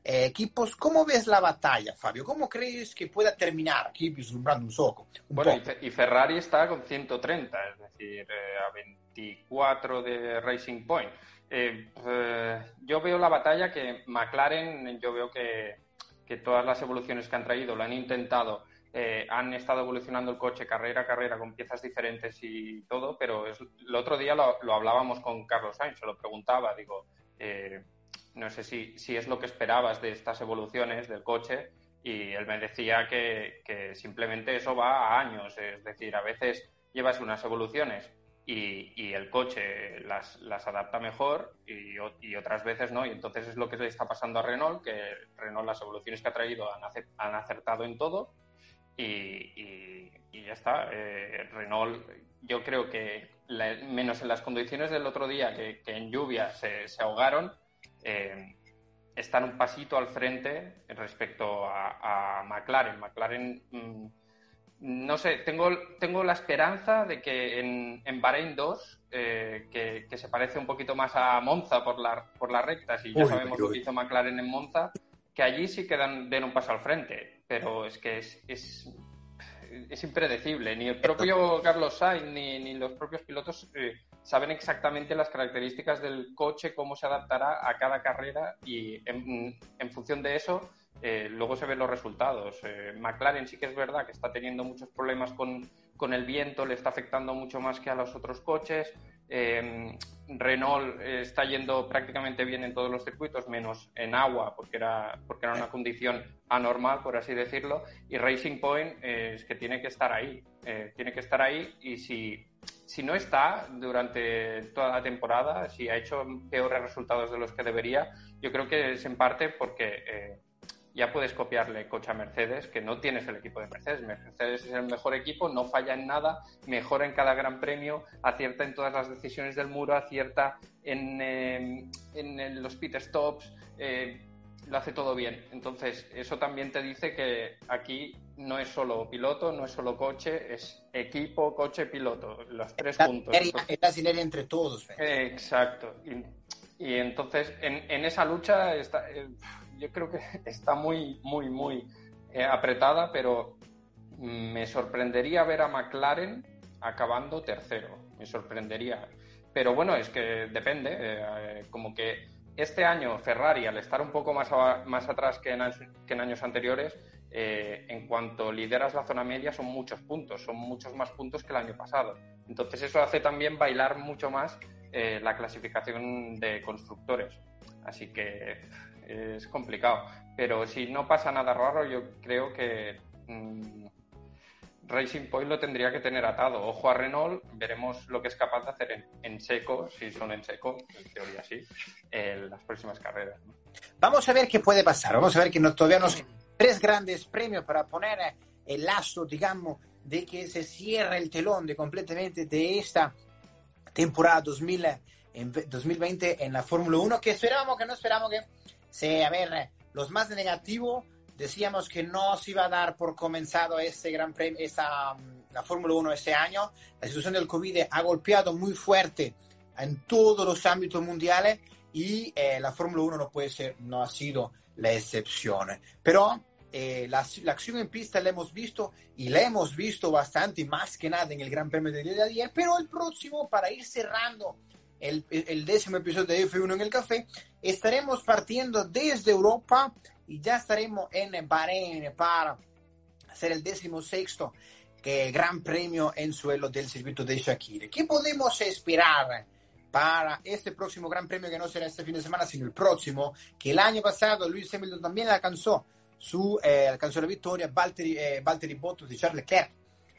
eh, equipos, ¿cómo ves la batalla, Fabio? ¿Cómo crees que pueda terminar? Aquí vislumbrando un poco. bueno, y Ferrari está con 130, es decir, eh, a 24 de Racing Point. Eh, yo veo la batalla que McLaren, yo veo que, que todas las evoluciones que han traído lo han intentado eh, han estado evolucionando el coche carrera a carrera con piezas diferentes y todo, pero el otro día lo, hablábamos con Carlos Sainz, se lo preguntaba, digo, eh, no sé si, si, es lo que esperabas de estas evoluciones del coche y él me decía que, simplemente eso va a años, es decir, a veces llevas unas evoluciones y, el coche las, las adapta mejor y, y, otras veces no. Y entonces es lo que le está pasando a Renault, que Renault las evoluciones que ha traído han, han acertado en todo y, ya está. Eh, Renault, yo creo que menos en las condiciones del otro día, que, en lluvia se, ahogaron, eh, están un pasito al frente respecto a, McLaren. McLaren, mm, no sé, tengo, tengo la esperanza de que en, en Bahrein 2, eh, que, se parece un poquito más a Monza por, la, por las rectas, y ya sabemos lo que hizo McLaren en Monza, que allí sí que dan, den un paso al frente, pero es que es, es, es impredecible. Ni el propio Carlos Sainz ni, ni los propios pilotos eh, saben exactamente las características del coche, cómo se adaptará a cada carrera y en, en función de eso eh, luego se ven los resultados. Eh, McLaren sí que es verdad que está teniendo muchos problemas con, con el viento, le está afectando mucho más que a los otros coches. Eh, Renault está yendo prácticamente bien en todos los circuitos, menos en agua, porque era, porque era una condición anormal, por así decirlo. Y Racing Point eh, es que tiene que estar ahí, eh, tiene que estar ahí. Y si, si no está durante toda la temporada, si ha hecho peores resultados de los que debería, yo creo que es en parte porque ya puedes copiarle coche a Mercedes, que no tienes el equipo de Mercedes. Mercedes es el mejor equipo, no falla en nada, mejora en cada gran premio, acierta en todas las decisiones del muro, acierta en, em, en los pit stops, eh, lo hace todo bien. Entonces, eso también te dice que aquí no es solo piloto, no es solo coche, es equipo, coche, piloto, los tres puntos. Es la sinergia entre todos. exacto. Y, entonces, en, en, esa lucha está... Eh, yo creo que está muy, muy, muy eh, apretada, pero me sorprendería ver a McLaren acabando tercero. Me sorprendería. Pero bueno, es que depende. Eh, como que este año Ferrari, al estar un poco más, más atrás que en, que en años anteriores, eh, en cuanto lideras la zona media son muchos puntos, son muchos más puntos que el año pasado. Entonces eso hace también bailar mucho más la clasificación de constructores. Así que es complicado. Pero si no pasa nada raro, yo creo que mm, Racing Point lo tendría que tener atado. Ojo a Renault, veremos lo que es capaz de hacer en, seco, si son en seco, en teoría sí, en las próximas carreras. Vamos a ver qué puede pasar. Vamos a ver que no, todavía nos tres grandes premios para poner el lazo, digamos, de que se cierre el telón de completamente de esta temporada 2000, en 2020 en la Fórmula 1, que esperábamos, que no esperamos que Sí, a ver, los más negativos decíamos que no se iba a dar por comenzado ese gran premio, mm, la Fórmula 1 este año. La situación del COVID ha golpeado muy fuerte en todos los ámbitos mundiales y eh, la Fórmula 1 no puede ser, no ha sido la excepción. Pero eh, la, la, acción en pista la hemos visto y la hemos visto bastante, más que nada en el Gran Premio de día de ayer, pero el próximo, para ir cerrando el, el décimo episodio de F1 en el café, estaremos partiendo desde Europa y ya estaremos en Bahrein para hacer el décimo sexto Gran Premio en suelo del circuito de Shakira. ¿Qué podemos esperar para este próximo Gran Premio que no será este fin de semana, sino el próximo? Que el año pasado Luis Hamilton también alcanzó, su, eh, alcanzó la victoria, Valtteri, eh, Valtteri Bottas y Charles Leclerc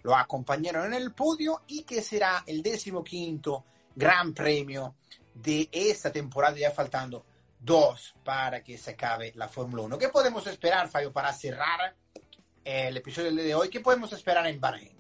lo acompañaron en el podio y que será el décimo quinto Gran Premio de esta temporada, ya faltando dos para que se acabe la Fórmula 1. ¿Qué podemos esperar, Fabio, para cerrar el episodio de hoy. ¿Qué podemos esperar en Bahrein?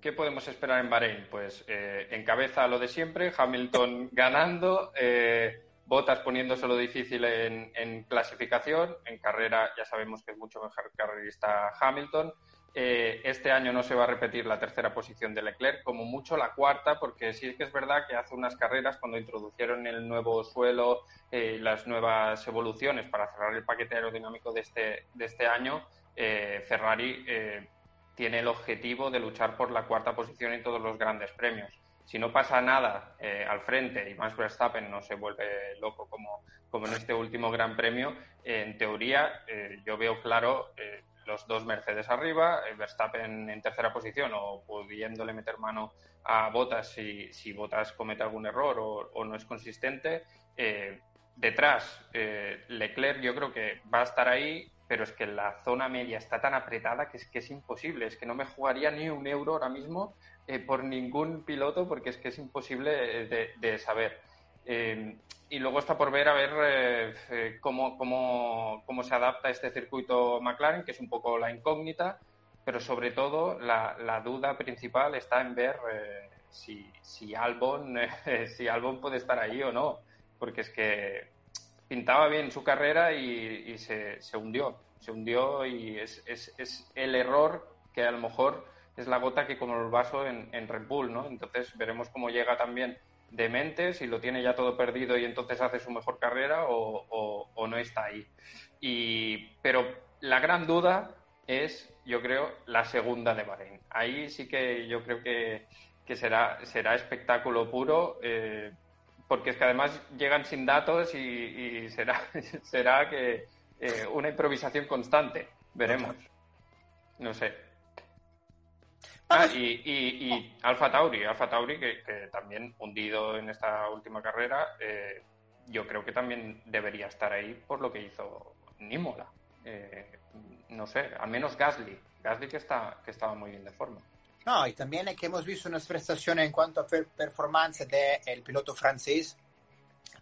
¿Qué podemos esperar en Bahrein? Pues eh, encabeza lo de siempre, Hamilton ganando, eh, Botas poniéndose difícil en, clasificación, en carrera ya sabemos que es mucho mejor carrerista Hamilton. Eh, este año no se va a repetir la tercera posición de Leclerc, como mucho la cuarta, porque sí que es verdad que hace unas carreras cuando introdujeron el nuevo suelo, eh, las nuevas evoluciones para cerrar el paquete aerodinámico de este, de este año, eh, Ferrari eh, tiene el objetivo de luchar por la cuarta posición en todos los grandes premios. Si no pasa nada eh, al frente y Max Verstappen no se vuelve loco como, como en este último gran premio, en teoría yo veo claro los dos Mercedes arriba, Verstappen en tercera posición o pudiéndole meter mano a Botas si, si Botas comete algún error o, no es consistente. detrás, Leclerc yo creo que va a estar ahí pero es que la zona media está tan apretada que es que es imposible, es que no me jugaría ni un euro ahora mismo eh, por ningún piloto porque es que es imposible eh, de, saber. Eh, y luego está por ver a ver cómo, cómo, cómo, se adapta este circuito McLaren, que es un poco la incógnita, pero sobre todo la, la duda principal está en ver si, si, Albon, si Albon puede estar ahí o no, porque es que pintaba bien su carrera y, se, hundió. Se hundió y es, el error que a lo mejor es la gota que como el vaso en, Red Bull, ¿no? Entonces veremos cómo llega también de mente, si lo tiene ya todo perdido y entonces hace su mejor carrera o, no está ahí. Y, pero la gran duda es, yo creo, la segunda de Bahrein. Ahí sí que yo creo que, será, será espectáculo puro. Eh, porque es que además llegan sin datos y, será, será que eh, una improvisación constante. Veremos. No sé. Ah, y, y, Alfa Tauri, Alfa Tauri que, también hundido en esta última carrera, eh, yo creo que también debería estar ahí por lo que hizo Nímola. Eh, no sé, al menos Gasly. Gasly que, está, que estaba muy bien de forma. No, y también es que hemos visto unas prestaciones en cuanto a performance del piloto francés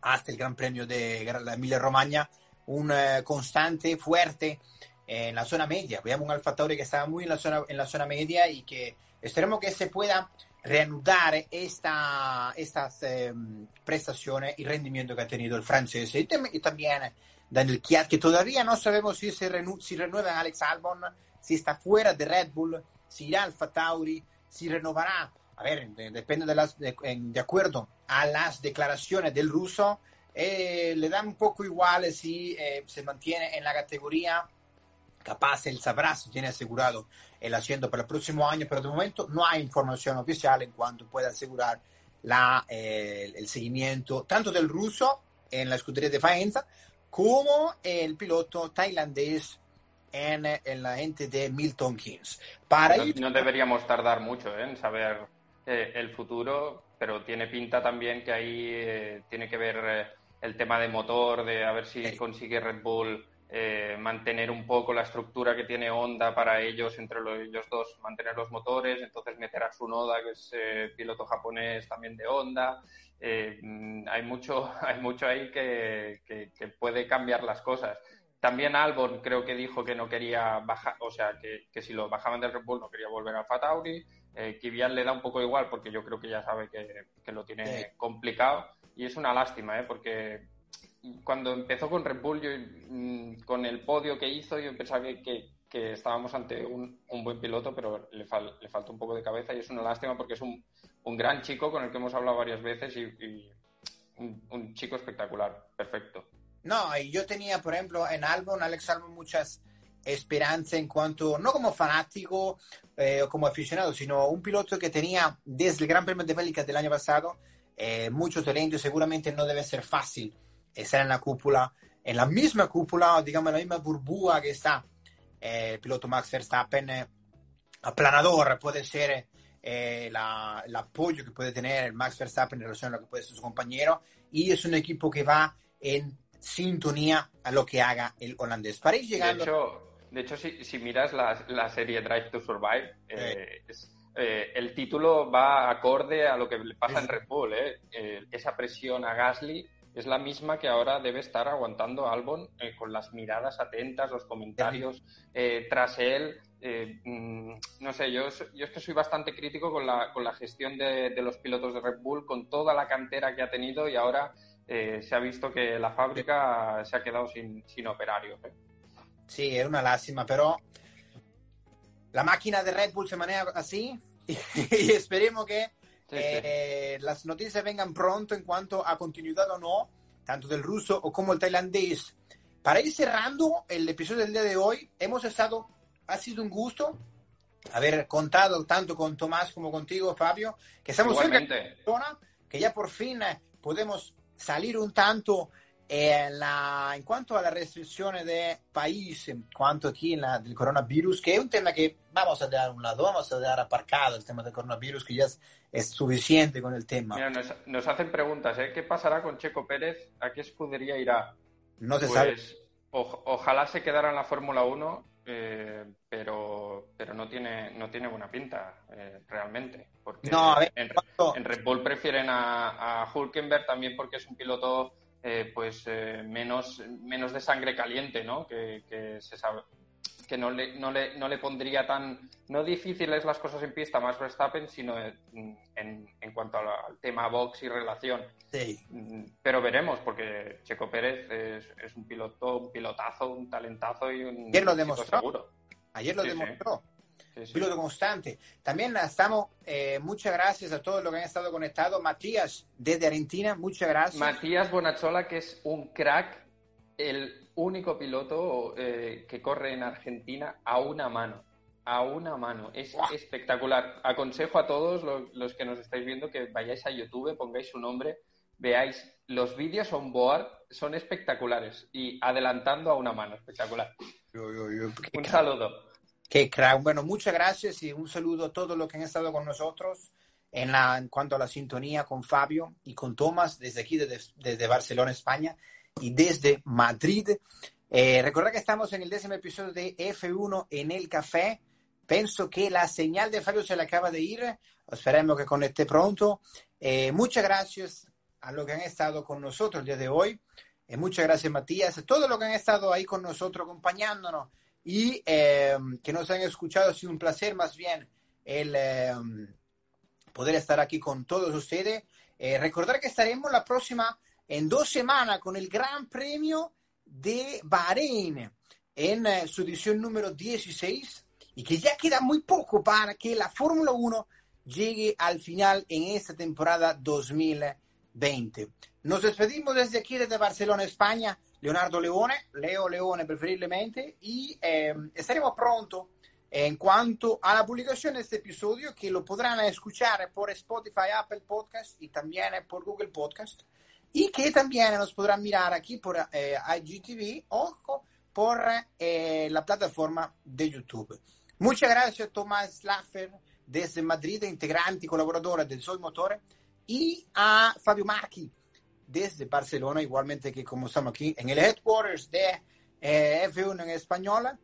hasta el Gran Premio de la Emilia Romagna, un eh, constante, fuerte en la zona media. Veamos un Alfa Tauri que estaba muy en la zona, en la zona media y que esperemos que se pueda reanudar esta, estas em, prestaciones y rendimiento que ha tenido el francés. Y, también Daniel Kiat, que todavía no sabemos si se si renueva Alex Albon, si está fuera de Red Bull si irá Alfa Tauri, si renovará. A ver, depende de, las, de, acuerdo a las declaraciones del ruso, eh, le da un poco igual si eh, se mantiene en la categoría. Capaz él sabrá si tiene asegurado el asiento para el próximo año, pero de momento no hay información oficial en cuanto pueda asegurar la, eh, el seguimiento tanto del ruso en la escudería de Faenza como el piloto tailandés en, la gente de Milton Keynes. Para no, deberíamos tardar mucho ¿eh? en saber eh, el futuro, pero tiene pinta también que ahí eh, tiene que ver el tema de motor, de a ver si consigue Red Bull mantener un poco la estructura que tiene Honda para ellos, entre ellos dos, mantener los motores, entonces meter a Tsunoda, que es piloto japonés también de Honda. Mm, hay, mucho, hay mucho ahí que, que puede cambiar las cosas. También Albon creo que dijo que no quería bajar, o sea, que, si lo bajaban del Red Bull no quería volver al Fatauri. Eh, Kivian le da un poco igual porque yo creo que ya sabe que, lo tiene complicado. Y es una lástima, ¿eh? porque cuando empezó con Red Bull, yo, mm, con el podio que hizo, yo pensaba que, estábamos ante un, buen piloto, pero le, le falta un poco de cabeza y es una lástima porque es un, gran chico con el que hemos hablado varias veces y, un, chico espectacular, perfecto. No, y yo tenía, por ejemplo, en Albon, Alex Albon, muchas esperanzas en cuanto, no como fanático eh, o como aficionado, sino un piloto que tenía desde el Gran Premio de Bélgica del año pasado eh, mucho talento y seguramente no debe ser fácil estar en la cúpula, en la misma cúpula, digamos, en la misma burbuja que está el piloto Max Verstappen, aplanador, puede ser eh, la, el apoyo que puede tener Max Verstappen en relación a lo que puede ser su compañero y es un equipo que va en sintonía a lo que haga el holandés. Para ir llegando... De hecho, de hecho si, si miras la, la, serie Drive to Survive, eh, es, eh, el título va acorde a lo que le pasa en Red Bull. Eh. Eh, esa presión a Gasly es la misma que ahora debe estar aguantando Albon con las miradas atentas, los comentarios tras él. Eh, mm, no sé, yo, yo es que soy bastante crítico con la, con la gestión de, los pilotos de Red Bull, con toda la cantera que ha tenido y ahora eh, se ha visto que la fábrica se ha quedado sin, sin operarios. ¿eh? Sí, es una lástima, pero la máquina de Red Bull se maneja así y, esperemos que las noticias vengan pronto en cuanto a continuidad o no, tanto del ruso o como el tailandés. Para ir cerrando el episodio del día de hoy, hemos estado ha sido un gusto haber contado tanto con Tomás como contigo, Fabio, que estamos Igualmente. cerca que ya por fin eh, podemos salir un tanto en, la, en cuanto a las restricciones de país, en cuanto aquí en la, del coronavirus, que es un tema que vamos a dar a un lado, vamos a dar aparcado el tema del coronavirus, que ya es, suficiente con el tema. Mira, nos, hacen preguntas, ¿eh? ¿Qué pasará con Checo Pérez? ¿A qué escudería irá? No se sabe. Pues, ojalá se quedara en la Fórmula 1 eh, pero, pero no tiene no tiene buena pinta eh, realmente. Porque no, en, Red Bull prefieren a, a Hulkenberg también porque es un piloto eh, pues menos, menos de sangre caliente, ¿no? Que, que se sabe, que no le, no le, no le pondría tan, no difíciles las cosas en pista más Verstappen, sino en, en, cuanto al tema box y relación. Sí. Pero veremos, porque Checo Pérez es, es un piloto, un pilotazo, un talentazo y un Ayer lo demostró. Seguro. Ayer lo demostró. Sí. Piloto constante. También estamos, eh, muchas gracias a todos los que han estado conectados. Matías, desde Argentina, muchas gracias. Matías Bonachola, que es un crack, el único piloto eh, que corre en Argentina a una mano. A una mano. Es espectacular. Aconsejo a todos los, que nos estáis viendo que vayáis a YouTube, pongáis su nombre, veáis los vídeos on board, son espectaculares. Y adelantando a una mano, espectacular. un saludo. Qué crack. Bueno, muchas gracias y un saludo a todos los que han estado con nosotros en, la, en cuanto a la sintonía con Fabio y con Tomás desde aquí, desde, desde Barcelona, España y desde Madrid. Eh, recordad que estamos en el décimo episodio de F1 en el café. Pienso que la señal de Fabio se le acaba de ir. Esperemos que conecte pronto. Eh, muchas gracias a los que han estado con nosotros el día de hoy. Eh, muchas gracias, Matías. A todos los que han estado ahí con nosotros, acompañándonos y eh, que nos han escuchado. Ha sido un placer, más bien, el eh, poder estar aquí con todos ustedes. Eh, recordar que estaremos la próxima en dos semanas con el Gran Premio de Bahrein en eh, su edición número 16 y que ya queda muy poco para que la Fórmula 1 llegue al final en esta temporada 2020. Nos despedimos desde aquí, desde Barcelona, España. Leonardo Leone, Leo Leone preferiblemente, y eh, estaremos pronto en cuanto a la publicación de este episodio que lo podrán escuchar por Spotify, Apple Podcast y también por Google Podcast y que también nos podrán mirar aquí por eh, IGTV o por eh, la plataforma de YouTube. Muchas gracias Tomás Laffer desde Madrid, integrante y colaborador del Sol Motor, y a Fabio Marchi desde Barcelona, igualmente que como estamos aquí en el headquarters de eh, F1 en española,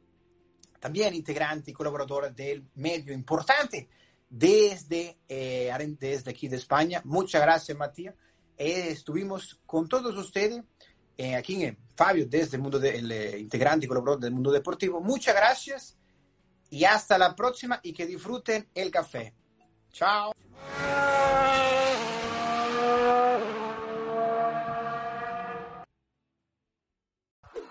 también integrante y colaborador del medio importante desde, eh, desde aquí de España. Muchas gracias, Matías. Eh, estuvimos con todos ustedes eh, aquí en Fabio, desde el mundo del de, integrante y colaborador del mundo deportivo. Muchas gracias y hasta la próxima y que disfruten el café. Chao.